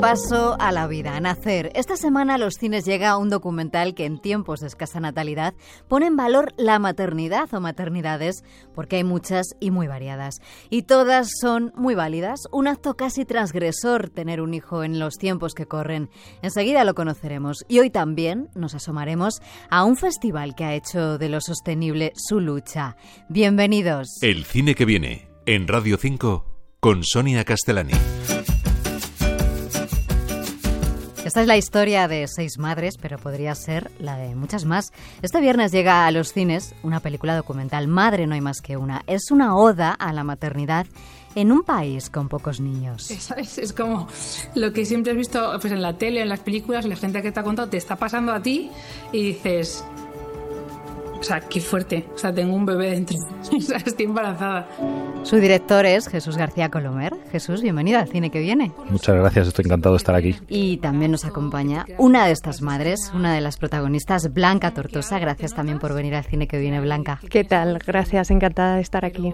Paso a la vida, a nacer. Esta semana los cines llega un documental que en tiempos de escasa natalidad pone en valor la maternidad o maternidades, porque hay muchas y muy variadas. Y todas son muy válidas. Un acto casi transgresor tener un hijo en los tiempos que corren. Enseguida lo conoceremos. Y hoy también nos asomaremos a un festival que ha hecho de lo sostenible su lucha. Bienvenidos. El cine que viene en Radio 5 con Sonia Castellani. Esta es la historia de seis madres, pero podría ser la de muchas más. Este viernes llega a los cines una película documental, Madre no hay más que una. Es una oda a la maternidad en un país con pocos niños. Es, es como lo que siempre has visto pues, en la tele, en las películas, la gente que te ha contado te está pasando a ti y dices, o sea, qué fuerte. O sea, tengo un bebé dentro. O sea, estoy embarazada. Su director es Jesús García Colomer. Jesús, bienvenido al cine que viene. Muchas gracias, estoy encantado de estar aquí. Y también nos acompaña una de estas madres, una de las protagonistas, Blanca Tortosa. Gracias también por venir al cine que viene, Blanca. ¿Qué tal? Gracias, encantada de estar aquí.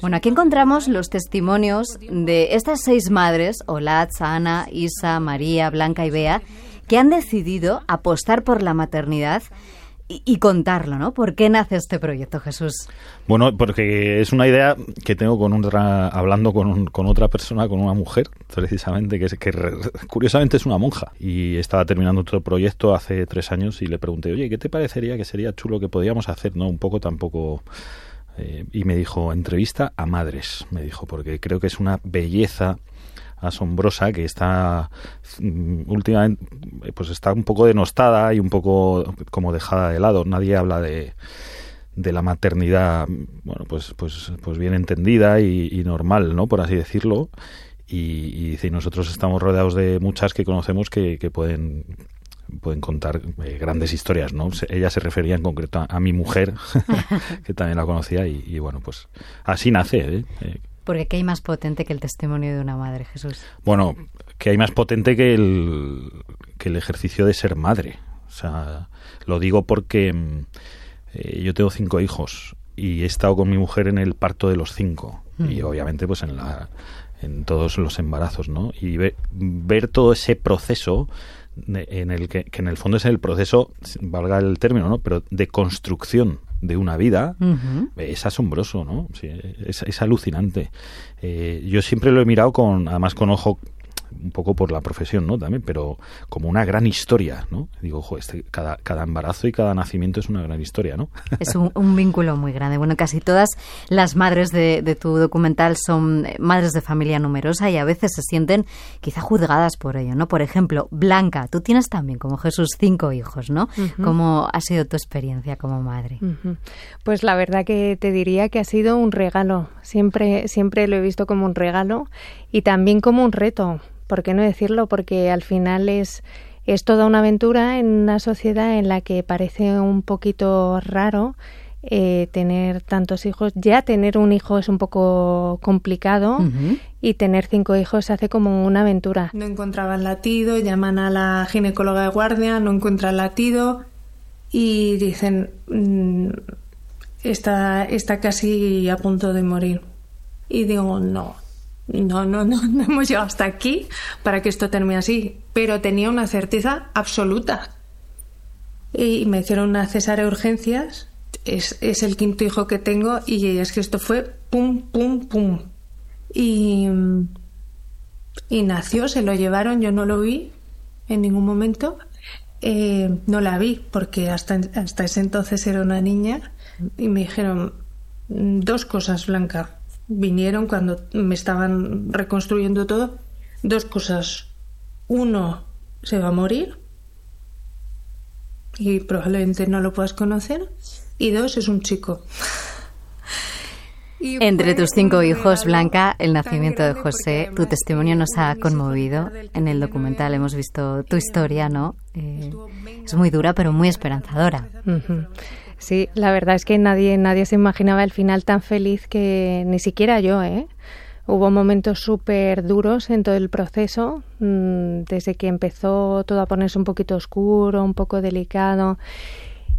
Bueno, aquí encontramos los testimonios de estas seis madres, Olatz, Ana, Isa, María, Blanca y Bea, que han decidido apostar por la maternidad y, contarlo, ¿no? ¿Por qué nace este proyecto, Jesús? Bueno, porque es una idea que tengo con otra, hablando con, con otra persona, con una mujer, precisamente, que, es, que curiosamente es una monja. Y estaba terminando otro proyecto hace tres años y le pregunté, oye, ¿qué te parecería que sería chulo que podíamos hacer, no? Un poco tampoco... Eh, y me dijo, entrevista a madres, me dijo, porque creo que es una belleza asombrosa que está mm, últimamente pues está un poco denostada y un poco como dejada de lado. Nadie habla de, de la maternidad, bueno, pues, pues, pues bien entendida y, normal, ¿no? Por así decirlo. Y, y, nosotros estamos rodeados de muchas que conocemos que, que pueden pueden contar eh, grandes historias, ¿no? ella se refería en concreto a, mi mujer, que también la conocía, y, y, bueno, pues así nace. ¿eh? eh porque ¿qué hay más potente que el testimonio de una madre, Jesús? Bueno, que hay más potente que el, que el ejercicio de ser madre. O sea, lo digo porque mm, eh, yo tengo cinco hijos y he estado con mi mujer en el parto de los cinco. Y mm. obviamente, pues en la en todos los embarazos, ¿no? Y ver todo ese proceso en el que, que, en el fondo es el proceso, valga el término, ¿no? Pero de construcción de una vida es asombroso, ¿no? es, es, alucinante. Eh, yo siempre lo he mirado con, además con ojo un poco por la profesión, ¿no? También, pero como una gran historia, ¿no? Digo, ojo, este, cada, cada embarazo y cada nacimiento es una gran historia, ¿no? Es un, vínculo muy grande. Bueno, casi todas las madres de, de, tu documental son eh, madres de familia numerosa y a veces se sienten quizá juzgadas por ello, ¿no? Por ejemplo, Blanca, tú tienes también, como Jesús, cinco hijos, ¿no? ¿Cómo ha sido tu experiencia como madre? Pues la verdad que te diría que ha sido un regalo. Siempre, siempre lo he visto como un regalo y también como un reto ¿Por qué no decirlo? Porque al final es, es toda una aventura en una sociedad en la que parece un poquito raro eh, tener tantos hijos. Ya tener un hijo es un poco complicado y tener cinco hijos se hace como una aventura. No encontraban latido, llaman a la ginecóloga de guardia, no encuentran latido y dicen mm, está, está casi a punto de morir. Y digo, no, no, no, no, no hemos llegado hasta aquí para que esto termine así, pero tenía una certeza absoluta. Y me hicieron una cesárea de urgencias, es, el quinto hijo que tengo y es que esto fue pum, pum, pum. Y, y nació, se lo llevaron, yo no lo vi en ningún momento. Eh, no la vi porque hasta, hasta ese entonces era una niña y me dijeron dos cosas, Blanca vinieron cuando me estaban reconstruyendo todo, dos cosas. Uno, se va a morir y probablemente no lo puedas conocer. Y dos, es un chico. Entre tus cinco hijos, Blanca, el nacimiento de José, tu testimonio nos ha conmovido. En el documental hemos visto tu historia, ¿no? Eh, es muy dura, pero muy esperanzadora. Sí, la verdad es que nadie, nadie se imaginaba el final tan feliz que ni siquiera yo, ¿eh? Hubo momentos súper duros en todo el proceso, mm, desde que empezó todo a ponerse un poquito oscuro, un poco delicado.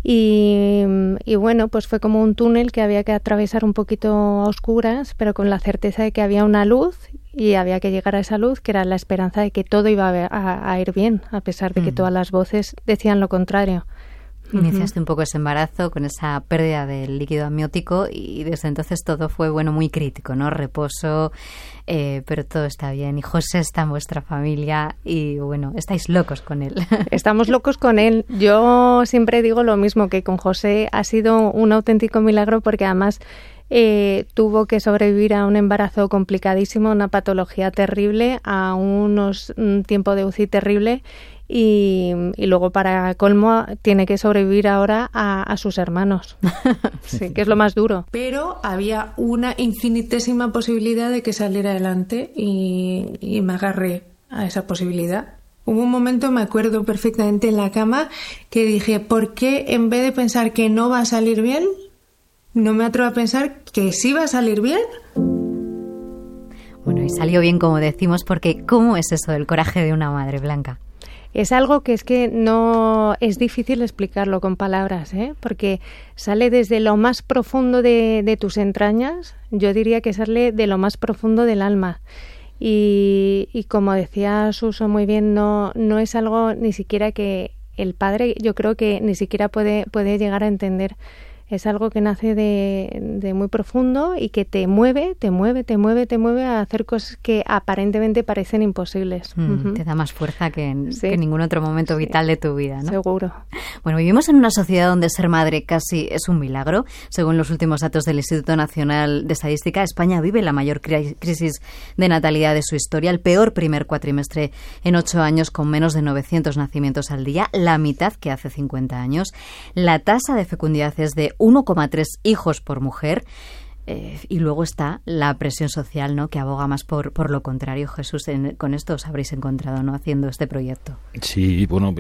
Y, y, bueno, pues fue como un túnel que había que atravesar un poquito a oscuras, pero con la certeza de que había una luz y había que llegar a esa luz, que era la esperanza de que todo iba a, ir bien, a pesar de que todas las voces decían lo contrario. Iniciaste un poco ese embarazo con esa pérdida del líquido amniótico y desde entonces todo fue bueno muy crítico, ¿no? Reposo, eh, pero todo está bien. Y José está en vuestra familia y bueno, estáis locos con él. Estamos locos con él. Yo siempre digo lo mismo que con José ha sido un auténtico milagro porque además eh, tuvo que sobrevivir a un embarazo complicadísimo, una patología terrible, a unos, un tiempo de UCI terrible y, luego para colmo tiene que sobrevivir ahora a, sus hermanos, sí, que es lo más duro. Pero había una infinitésima posibilidad de que saliera adelante y, me agarré a esa posibilidad. Hubo un momento, me acuerdo perfectamente en la cama, que dije, ¿por qué en vez de pensar que no va a salir bien, no me atrevo a pensar que sí va a salir bien? Bueno, y salió bien como decimos, porque ¿cómo es eso del coraje de una madre blanca? Es algo que es que no es difícil explicarlo con palabras, ¿eh? porque sale desde lo más profundo de, de, tus entrañas, yo diría que sale de lo más profundo del alma. Y, y como decía Suso muy bien, no, no es algo ni siquiera que el padre, yo creo que ni siquiera puede, puede llegar a entender es algo que nace de, muy profundo y que te mueve, te mueve, te mueve, te mueve a hacer cosas que aparentemente parecen imposibles. Mm, te da más fuerza que en, ningún otro momento vital de tu vida, ¿no? Seguro. Bueno, vivimos en una sociedad donde ser madre casi es un milagro. Según los últimos datos del Instituto Nacional de Estadística, España vive la mayor crisis de natalidad de su historia, el peor primer cuatrimestre en ocho años con menos de 900 nacimientos al día, la mitad que hace 50 años. La tasa de fecundidad es de 1,3 hijos por mujer. Eh, y luego está la presión social, ¿no? Que aboga más por, por lo contrario. Jesús, con esto os habréis encontrado, ¿no? Haciendo este proyecto. Sí, bueno,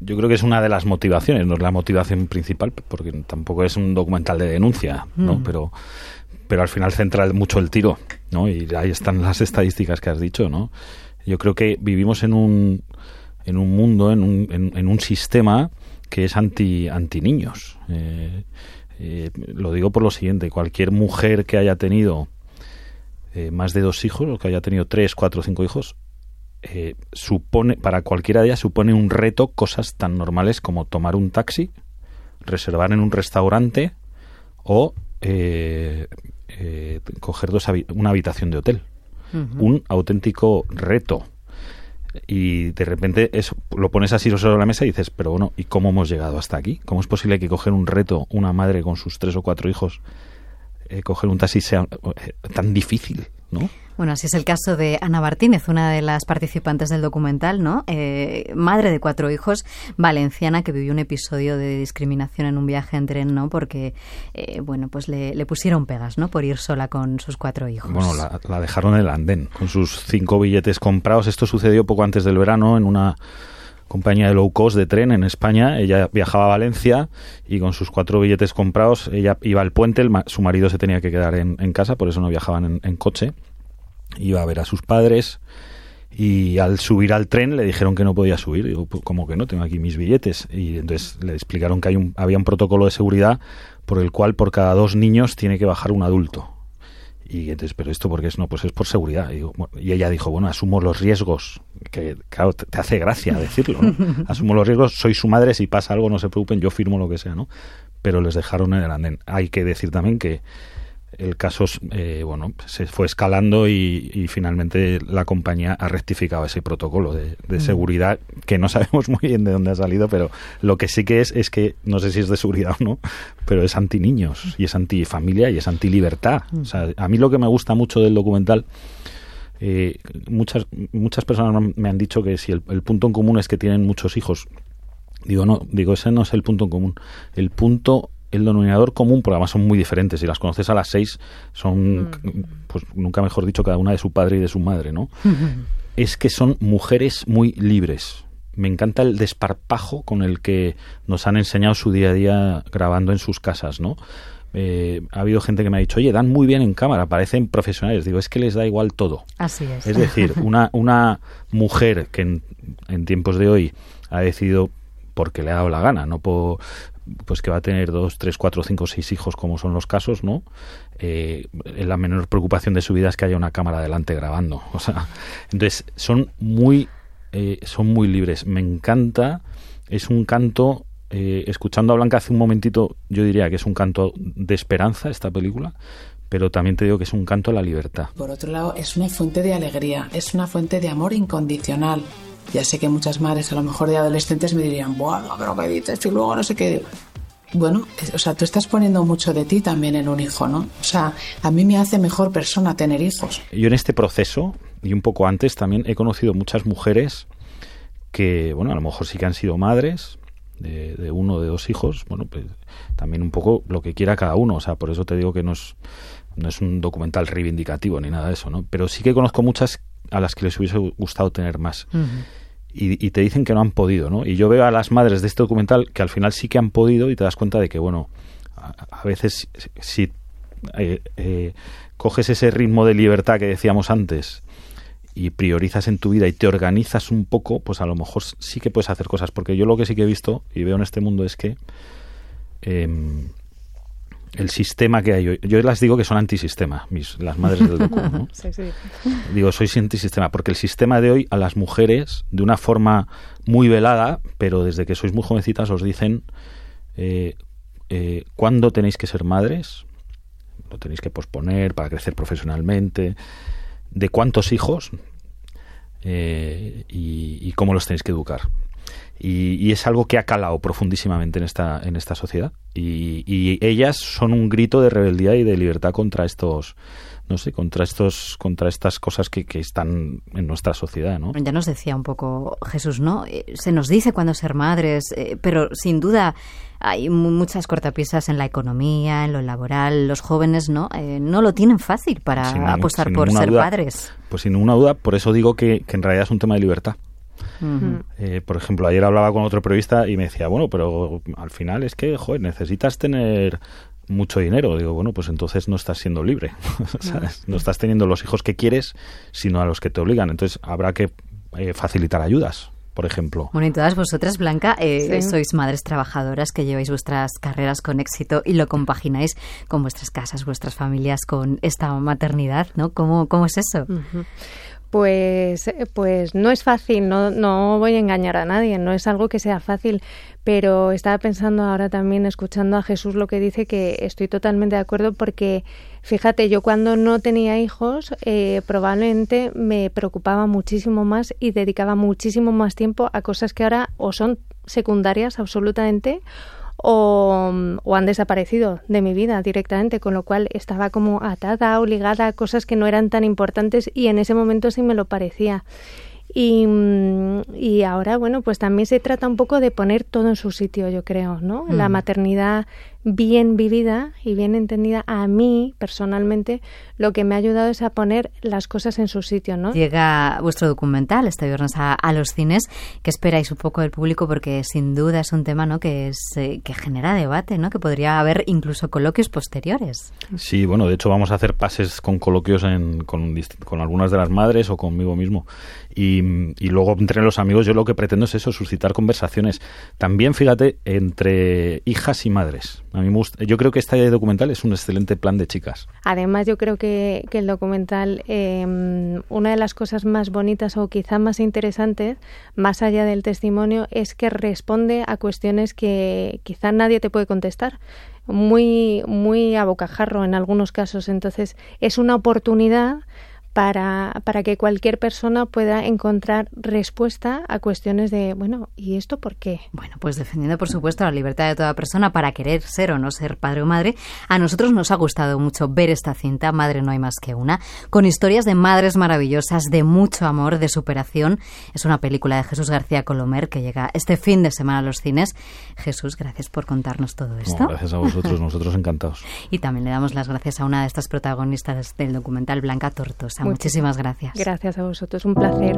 yo creo que es una de las motivaciones, no es la motivación principal, porque tampoco es un documental de denuncia, ¿no? Mm. Pero, pero al final centra mucho el tiro, ¿no? Y ahí están las estadísticas que has dicho, ¿no? Yo creo que vivimos en un, en un mundo, en un, en un sistema que es anti, anti niños. Eh, eh, lo digo por lo siguiente, cualquier mujer que haya tenido eh, más de dos hijos, o que haya tenido tres, cuatro cinco hijos, supone, para cualquiera de ellas supone un reto cosas tan normales como tomar un taxi, reservar en un restaurante o coger dos una habitación de hotel. Un auténtico reto y de repente eso, lo pones así sobre la mesa y dices, pero bueno, ¿y cómo hemos llegado hasta aquí? ¿Cómo es posible que coger un reto, una madre con sus tres o cuatro hijos, eh, coger un taxi sea eh, tan difícil, ¿no? Bueno, así es el caso de Ana Martínez, una de las participantes del documental, ¿no? Eh, madre de cuatro hijos, valenciana, que vivió un episodio de discriminación en un viaje en tren, ¿no? Porque, eh, bueno, pues le, pusieron pegas, ¿no? Por ir sola con sus cuatro hijos. Bueno, la, la dejaron en el andén, con sus cinco billetes comprados. Esto sucedió poco antes del verano en una compañía de low cost de tren en España. Ella viajaba a Valencia y con sus cuatro billetes comprados, ella iba al puente, su marido se tenía que quedar en, casa, por eso no viajaban en coche iba a ver a sus padres y al subir al tren le dijeron que no podía subir. Digo, pues, ¿cómo que no? Tengo aquí mis billetes. Y entonces le explicaron que hay un, había un protocolo de seguridad por el cual por cada dos niños tiene que bajar un adulto. Y entonces, ¿pero esto por qué es? No, pues es por seguridad. Y, ella dijo, bueno, asumo los riesgos, que claro, te, hace gracia decirlo, asumo los riesgos, soy su madre, si pasa algo no se preocupen, yo firmo lo que sea, ¿no? Pero les dejaron en el andén. Hay que decir también que el caso eh, bueno se fue escalando y, finalmente la compañía ha rectificado ese protocolo de, mm. seguridad que no sabemos muy bien de dónde ha salido pero lo que sí que es es que no sé si es de seguridad o no pero es anti niños y es anti familia y es anti libertad mm. a mí lo que me gusta mucho del documental eh, muchas, muchas personas me han dicho que si el, punto en común es que tienen muchos hijos, digo, no, digo, ese no es el punto en común. El punto el denominador común, porque además son muy diferentes. Si las conoces a las seis, son, mm. pues nunca mejor dicho, cada una de su padre y de su madre, ¿no? es que son mujeres muy libres. Me encanta el desparpajo con el que nos han enseñado su día a día grabando en sus casas, ¿no? Eh, ha habido gente que me ha dicho, oye, dan muy bien en cámara, parecen profesionales. Digo, es que les da igual todo. Así es. Es decir, una, una mujer que en, en tiempos de hoy ha decidido porque le ha dado la gana, no por, pues que va a tener dos, tres, cuatro, cinco, seis hijos, como son los casos, ¿no? Eh, la menor preocupación de su vida es que haya una cámara delante grabando. O sea, entonces son muy, eh, son muy libres. Me encanta, es un canto. Eh, escuchando a Blanca hace un momentito, yo diría que es un canto de esperanza esta película, pero también te digo que es un canto a la libertad. Por otro lado, es una fuente de alegría, es una fuente de amor incondicional. Ya sé que muchas madres, a lo mejor de adolescentes, me dirían, bueno, pero ¿qué dices? Y luego no sé qué. Bueno, o sea, tú estás poniendo mucho de ti también en un hijo, ¿no? O sea, a mí me hace mejor persona tener hijos. Yo en este proceso, y un poco antes, también he conocido muchas mujeres que, bueno, a lo mejor sí que han sido madres, de, uno o de dos hijos, bueno, pues también un poco lo que quiera cada uno, o sea, por eso te digo que no es, no es un documental reivindicativo ni nada de eso, ¿no? Pero sí que conozco muchas a las que les hubiese gustado tener más. y, te dicen que no han podido, ¿no? Y yo veo a las madres de este documental que al final sí que han podido y te das cuenta de que, bueno, a, veces si eh, eh, coges ese ritmo de libertad que decíamos antes y priorizas en tu vida y te organizas un poco, pues a lo mejor sí que puedes hacer cosas. Porque yo lo que sí que he visto y veo en este mundo es que em, el sistema que hay hoy. Yo las digo que son antisistema, mis, las madres del docu, ¿no? sí, sí. Digo, sois antisistema, porque el sistema de hoy a las mujeres, de una forma muy velada, pero desde que sois muy jovencitas os dicen eh, eh, cuándo tenéis que ser madres, lo tenéis que posponer para crecer profesionalmente, de cuántos hijos eh, y cómo los tenéis que educar. Y, es algo que ha calado profundísimamente en esta, en esta sociedad. Y, ellas son un grito de rebeldía y de libertad contra estos, no sé, contra estos, contra estas cosas que, que están en nuestra sociedad, ¿no? Ya nos decía un poco Jesús, ¿no? Eh, se nos dice cuándo ser madres, eh, pero sin duda hay muchas cortapisas en la economía, en lo laboral. Los jóvenes no eh, no lo tienen fácil para apostar por ser padres. Pues sin ninguna duda, por eso digo que, que en realidad es un tema de libertad. Eh, por ejemplo, ayer hablaba con otro periodista y me decía, bueno, pero al final es que, joder, necesitas tener mucho dinero. Digo, bueno, pues entonces no estás siendo libre. no estás teniendo los hijos que quieres, sino a los que te obligan. Entonces habrá que eh, facilitar ayudas por ejemplo. Bueno, y todas vosotras, Blanca, eh, sois madres trabajadoras que lleváis vuestras carreras con éxito y lo compagináis con vuestras casas, vuestras familias, con esta maternidad, ¿no? ¿Cómo, cómo es eso? Pues no es fácil, no, no voy a engañar a nadie, no es algo que sea fácil, pero estaba pensando ahora también, escuchando a Jesús lo que dice, que estoy totalmente de acuerdo porque, fíjate, yo cuando no tenía hijos eh, probablemente me preocupaba muchísimo más y dedicaba muchísimo más tiempo a cosas que ahora o son secundarias absolutamente o, han desaparecido de mi vida directamente, con lo cual estaba como atada, obligada a cosas que no eran tan importantes y en ese momento sí me lo parecía. Y, y, ahora, bueno, pues también se trata un poco de poner todo en su sitio, yo creo, ¿no? La maternidad bien vivida y bien entendida, a mí personalmente lo que me ha ayudado es a poner las cosas en su sitio, ¿no? Llega vuestro documental este viernes a, los cines. ¿Qué esperáis un poco del público? Porque sin duda es un tema, ¿no? Que es eh, que genera debate, ¿no? Que podría haber incluso coloquios posteriores. Sí, bueno, de hecho vamos a hacer pases con coloquios con, con algunas de las madres o conmigo mismo. Y, y, luego entre los amigos yo lo que pretendo es eso, suscitar conversaciones. También, fíjate, entre hijas y madres. A yo creo que este documental es un excelente plan de chicas. Además, yo creo que, el documental, em, una de las cosas más bonitas o quizá más interesantes, más allá del testimonio, es que responde a cuestiones que quizá nadie te puede contestar muy, muy a bocajarro en algunos casos. Entonces, es una oportunidad para, para que cualquier persona pueda encontrar respuesta a cuestiones de, bueno, ¿y esto por qué? Bueno, pues defendiendo, por supuesto, la libertad de toda persona para querer ser o no ser padre o madre, a nosotros nos ha gustado mucho ver esta cinta, Madre no hay más que una, con historias de madres maravillosas, de mucho amor, de superación. Es una película de Jesús García Colomer que llega este fin de semana a los cines. Jesús, gracias por contarnos todo esto. gracias a vosotros, nosotros encantados. y también le damos las gracias a una de estas protagonistas del documental, Blanca Tortosa. Muchísimas gracias. Gracias a vosotros, un placer.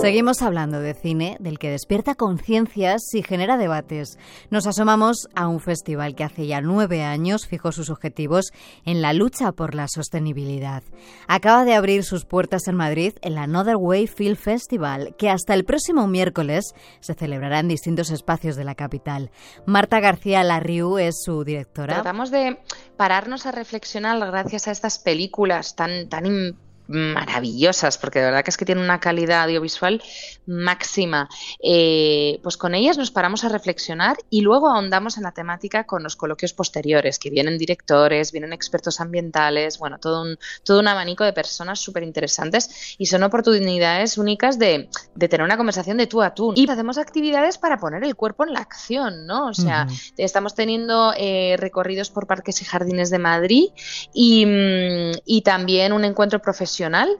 Seguimos hablando de cine, del que despierta conciencias y genera debates. Nos asomamos a un festival que hace ya nueve años fijó sus objetivos en la lucha por la sostenibilidad. Acaba de abrir sus puertas en Madrid el Another Way Film Festival, que hasta el próximo miércoles se celebrará en distintos espacios de la capital. Marta García Larriu es su directora. Tratamos de pararnos a reflexionar gracias a estas películas tan, tan maravillosas, porque de verdad que es que tienen una calidad audiovisual máxima. Eh, pues con ellas nos paramos a reflexionar y luego ahondamos en la temática con los coloquios posteriores, que vienen directores, vienen expertos ambientales, bueno, todo un, todo un abanico de personas súper interesantes y son oportunidades únicas de, de, tener una conversación de tú a tú. Y hacemos actividades para poner el cuerpo en la acción, ¿no? O sea, estamos teniendo eh, recorridos por parques y jardines de Madrid y, mm, y también un encuentro profesional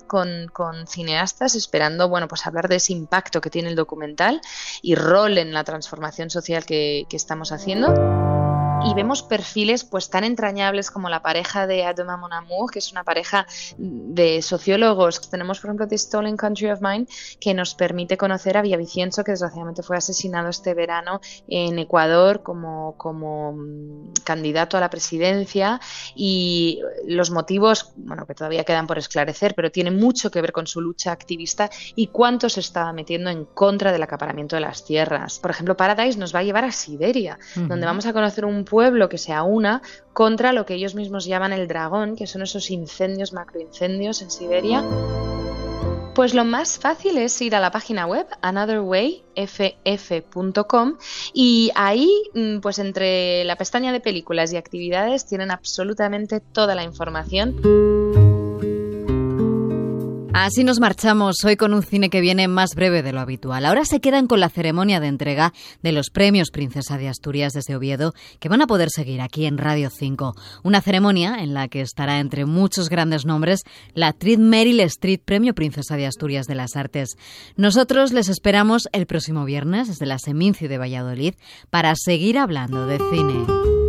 con, cineastas esperando bueno pues hablar de ese impacto que tiene el documental y rol en la transformación social que estamos haciendo y vemos perfiles pues tan entrañables como la pareja de Adama Mon Amour, que es una pareja de sociólogos. Tenemos, por ejemplo, The Stolen Country of Mine, que nos permite conocer a Villavicencio, que desgraciadamente fue asesinado este verano en Ecuador como, como mm, candidato a la presidencia y los motivos, bueno, que todavía quedan por esclarecer, pero tiene mucho que ver con su lucha activista y cuánto se estaba metiendo en contra del acaparamiento de las tierras. Por ejemplo, Paradise nos va a llevar a Siberia, donde vamos a conocer un pueblo que se aúna contra lo que ellos mismos llaman el dragón, que son esos incendios, macroincendios en Siberia. Pues lo más fácil es ir a la página web anotherwayff.com y ahí, mm, pues entre la pestaña de películas y actividades, tienen absolutamente toda la información. Así nos marchamos hoy con un cine que viene más breve de lo habitual. Ahora se quedan con la ceremonia de entrega de los premios Princesa de Asturias desde Oviedo, que van a poder seguir aquí en Radio 5. Una ceremonia en la que estará entre muchos grandes nombres la actriz Meryl Streep, Premio Princesa de Asturias de las Artes. Nosotros les esperamos el próximo viernes desde la Seminci de Valladolid para seguir hablando de cine.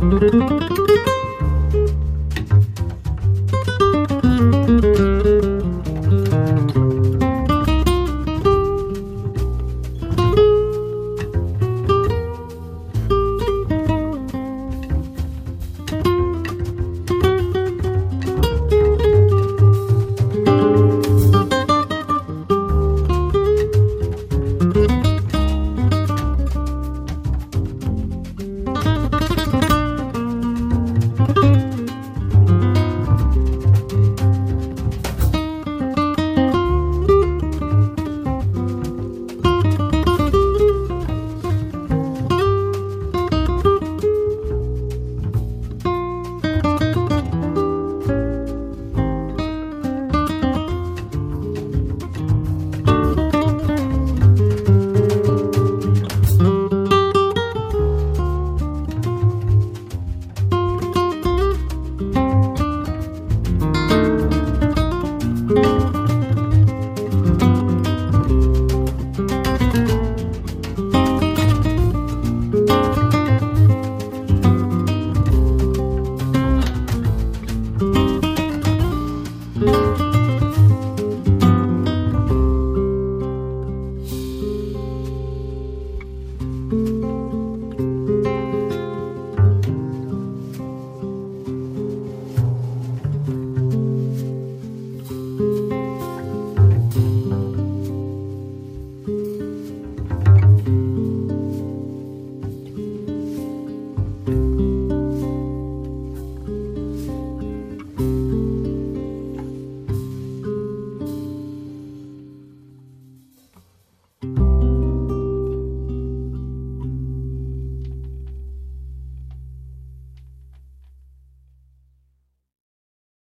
Thank